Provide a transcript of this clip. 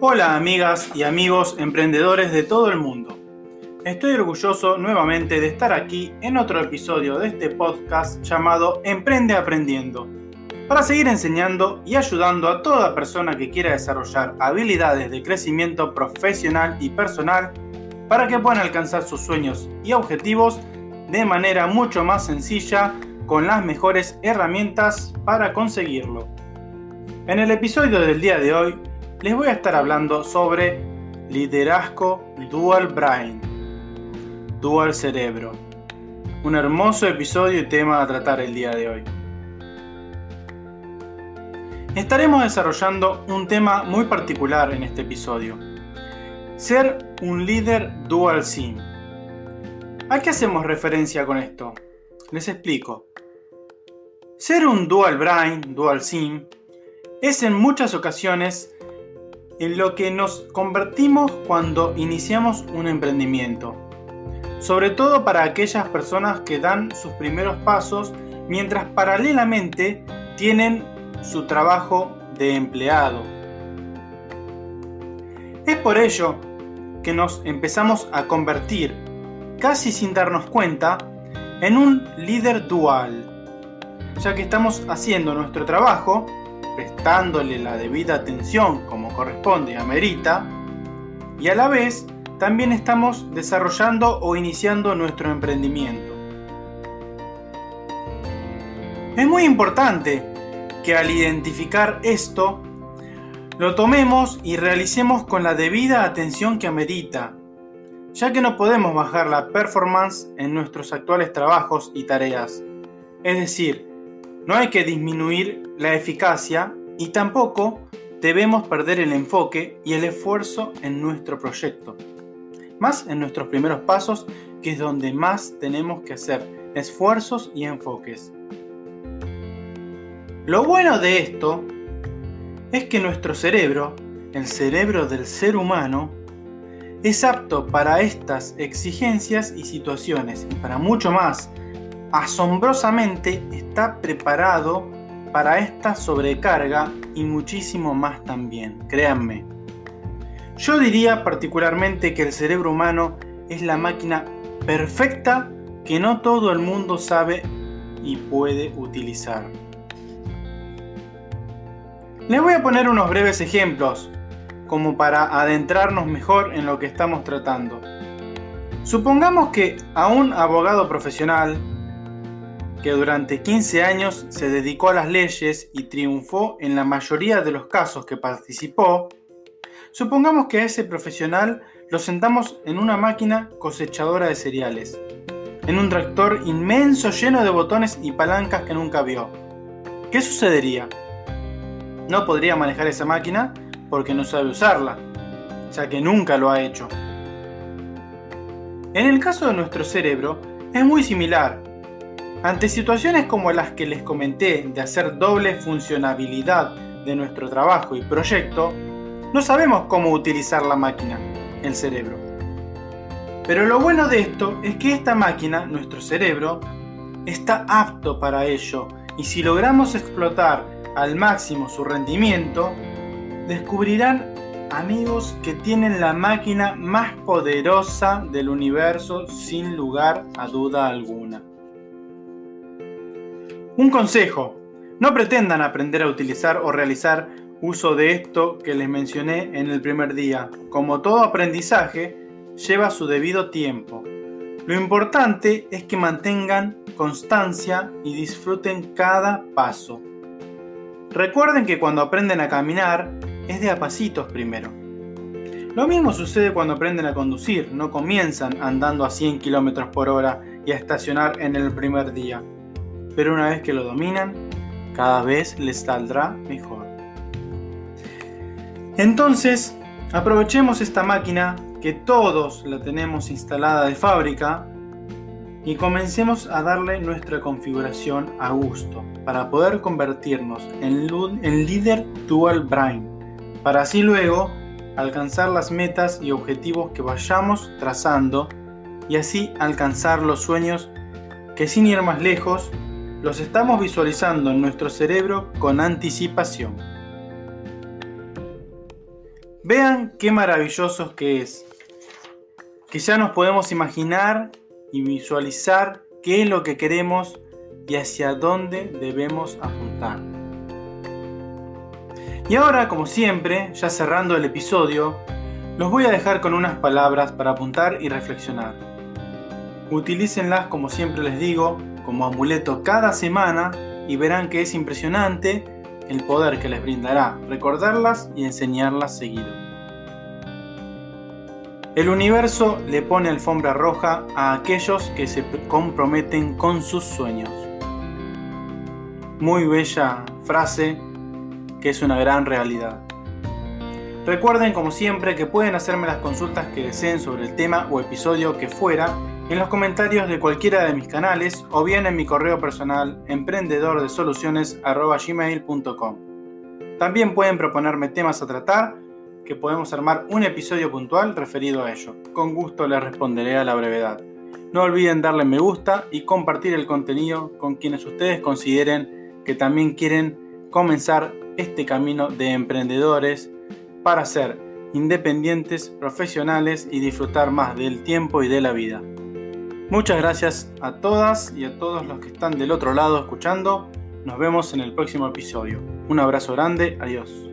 Hola amigas y amigos emprendedores de todo el mundo. Estoy orgulloso nuevamente de estar aquí en otro episodio de este podcast llamado Emprende Aprendiendo, para seguir enseñando y ayudando a toda persona que quiera desarrollar habilidades de crecimiento profesional y personal para que puedan alcanzar sus sueños y objetivos de manera mucho más sencilla con las mejores herramientas para conseguirlo. En el episodio del día de hoy les voy a estar hablando sobre liderazgo dual brain, dual cerebro. Un hermoso episodio y tema a tratar el día de hoy. Estaremos desarrollando un tema muy particular en este episodio. Ser un líder dual sim. ¿A qué hacemos referencia con esto? Les explico. Ser un dual brain, dual sim, es en muchas ocasiones en lo que nos convertimos cuando iniciamos un emprendimiento. Sobre todo para aquellas personas que dan sus primeros pasos mientras paralelamente tienen su trabajo de empleado. Es por ello que nos empezamos a convertir, casi sin darnos cuenta, en un líder dual, ya que estamos haciendo nuestro trabajo prestándole la debida atención como corresponde a Merita, y a la vez también estamos desarrollando o iniciando nuestro emprendimiento. Es muy importante que al identificar esto, lo tomemos y realicemos con la debida atención que amerita, ya que no podemos bajar la performance en nuestros actuales trabajos y tareas. Es decir, no hay que disminuir la eficacia y tampoco debemos perder el enfoque y el esfuerzo en nuestro proyecto. Más en nuestros primeros pasos, que es donde más tenemos que hacer esfuerzos y enfoques. Lo bueno de esto es que nuestro cerebro, el cerebro del ser humano, es apto para estas exigencias y situaciones y para mucho más asombrosamente está preparado para esta sobrecarga y muchísimo más también, créanme. Yo diría particularmente que el cerebro humano es la máquina perfecta que no todo el mundo sabe y puede utilizar. Les voy a poner unos breves ejemplos, como para adentrarnos mejor en lo que estamos tratando. Supongamos que a un abogado profesional que durante 15 años se dedicó a las leyes y triunfó en la mayoría de los casos que participó, supongamos que a ese profesional lo sentamos en una máquina cosechadora de cereales, en un tractor inmenso lleno de botones y palancas que nunca vio. ¿Qué sucedería? No podría manejar esa máquina porque no sabe usarla, ya que nunca lo ha hecho. En el caso de nuestro cerebro, es muy similar, ante situaciones como las que les comenté de hacer doble funcionabilidad de nuestro trabajo y proyecto, no sabemos cómo utilizar la máquina, el cerebro. Pero lo bueno de esto es que esta máquina, nuestro cerebro, está apto para ello y si logramos explotar al máximo su rendimiento, descubrirán amigos que tienen la máquina más poderosa del universo sin lugar a duda alguna. Un consejo, no pretendan aprender a utilizar o realizar uso de esto que les mencioné en el primer día. Como todo aprendizaje, lleva su debido tiempo. Lo importante es que mantengan constancia y disfruten cada paso. Recuerden que cuando aprenden a caminar es de a pasitos primero. Lo mismo sucede cuando aprenden a conducir, no comienzan andando a 100 km por hora y a estacionar en el primer día. Pero una vez que lo dominan, cada vez les saldrá mejor. Entonces, aprovechemos esta máquina que todos la tenemos instalada de fábrica y comencemos a darle nuestra configuración a gusto para poder convertirnos en, en líder dual brain, para así luego alcanzar las metas y objetivos que vayamos trazando y así alcanzar los sueños que sin ir más lejos los estamos visualizando en nuestro cerebro con anticipación. Vean qué maravillosos que es, que ya nos podemos imaginar y visualizar qué es lo que queremos y hacia dónde debemos apuntar. Y ahora, como siempre, ya cerrando el episodio, los voy a dejar con unas palabras para apuntar y reflexionar. Utilícenlas, como siempre les digo, como amuleto cada semana y verán que es impresionante el poder que les brindará recordarlas y enseñarlas seguido. El universo le pone alfombra roja a aquellos que se comprometen con sus sueños. Muy bella frase que es una gran realidad. Recuerden como siempre que pueden hacerme las consultas que deseen sobre el tema o episodio que fuera en los comentarios de cualquiera de mis canales o bien en mi correo personal emprendedordesoluciones.gmail.com También pueden proponerme temas a tratar que podemos armar un episodio puntual referido a ello. Con gusto les responderé a la brevedad. No olviden darle me gusta y compartir el contenido con quienes ustedes consideren que también quieren comenzar este camino de emprendedores para ser independientes, profesionales y disfrutar más del tiempo y de la vida. Muchas gracias a todas y a todos los que están del otro lado escuchando. Nos vemos en el próximo episodio. Un abrazo grande, adiós.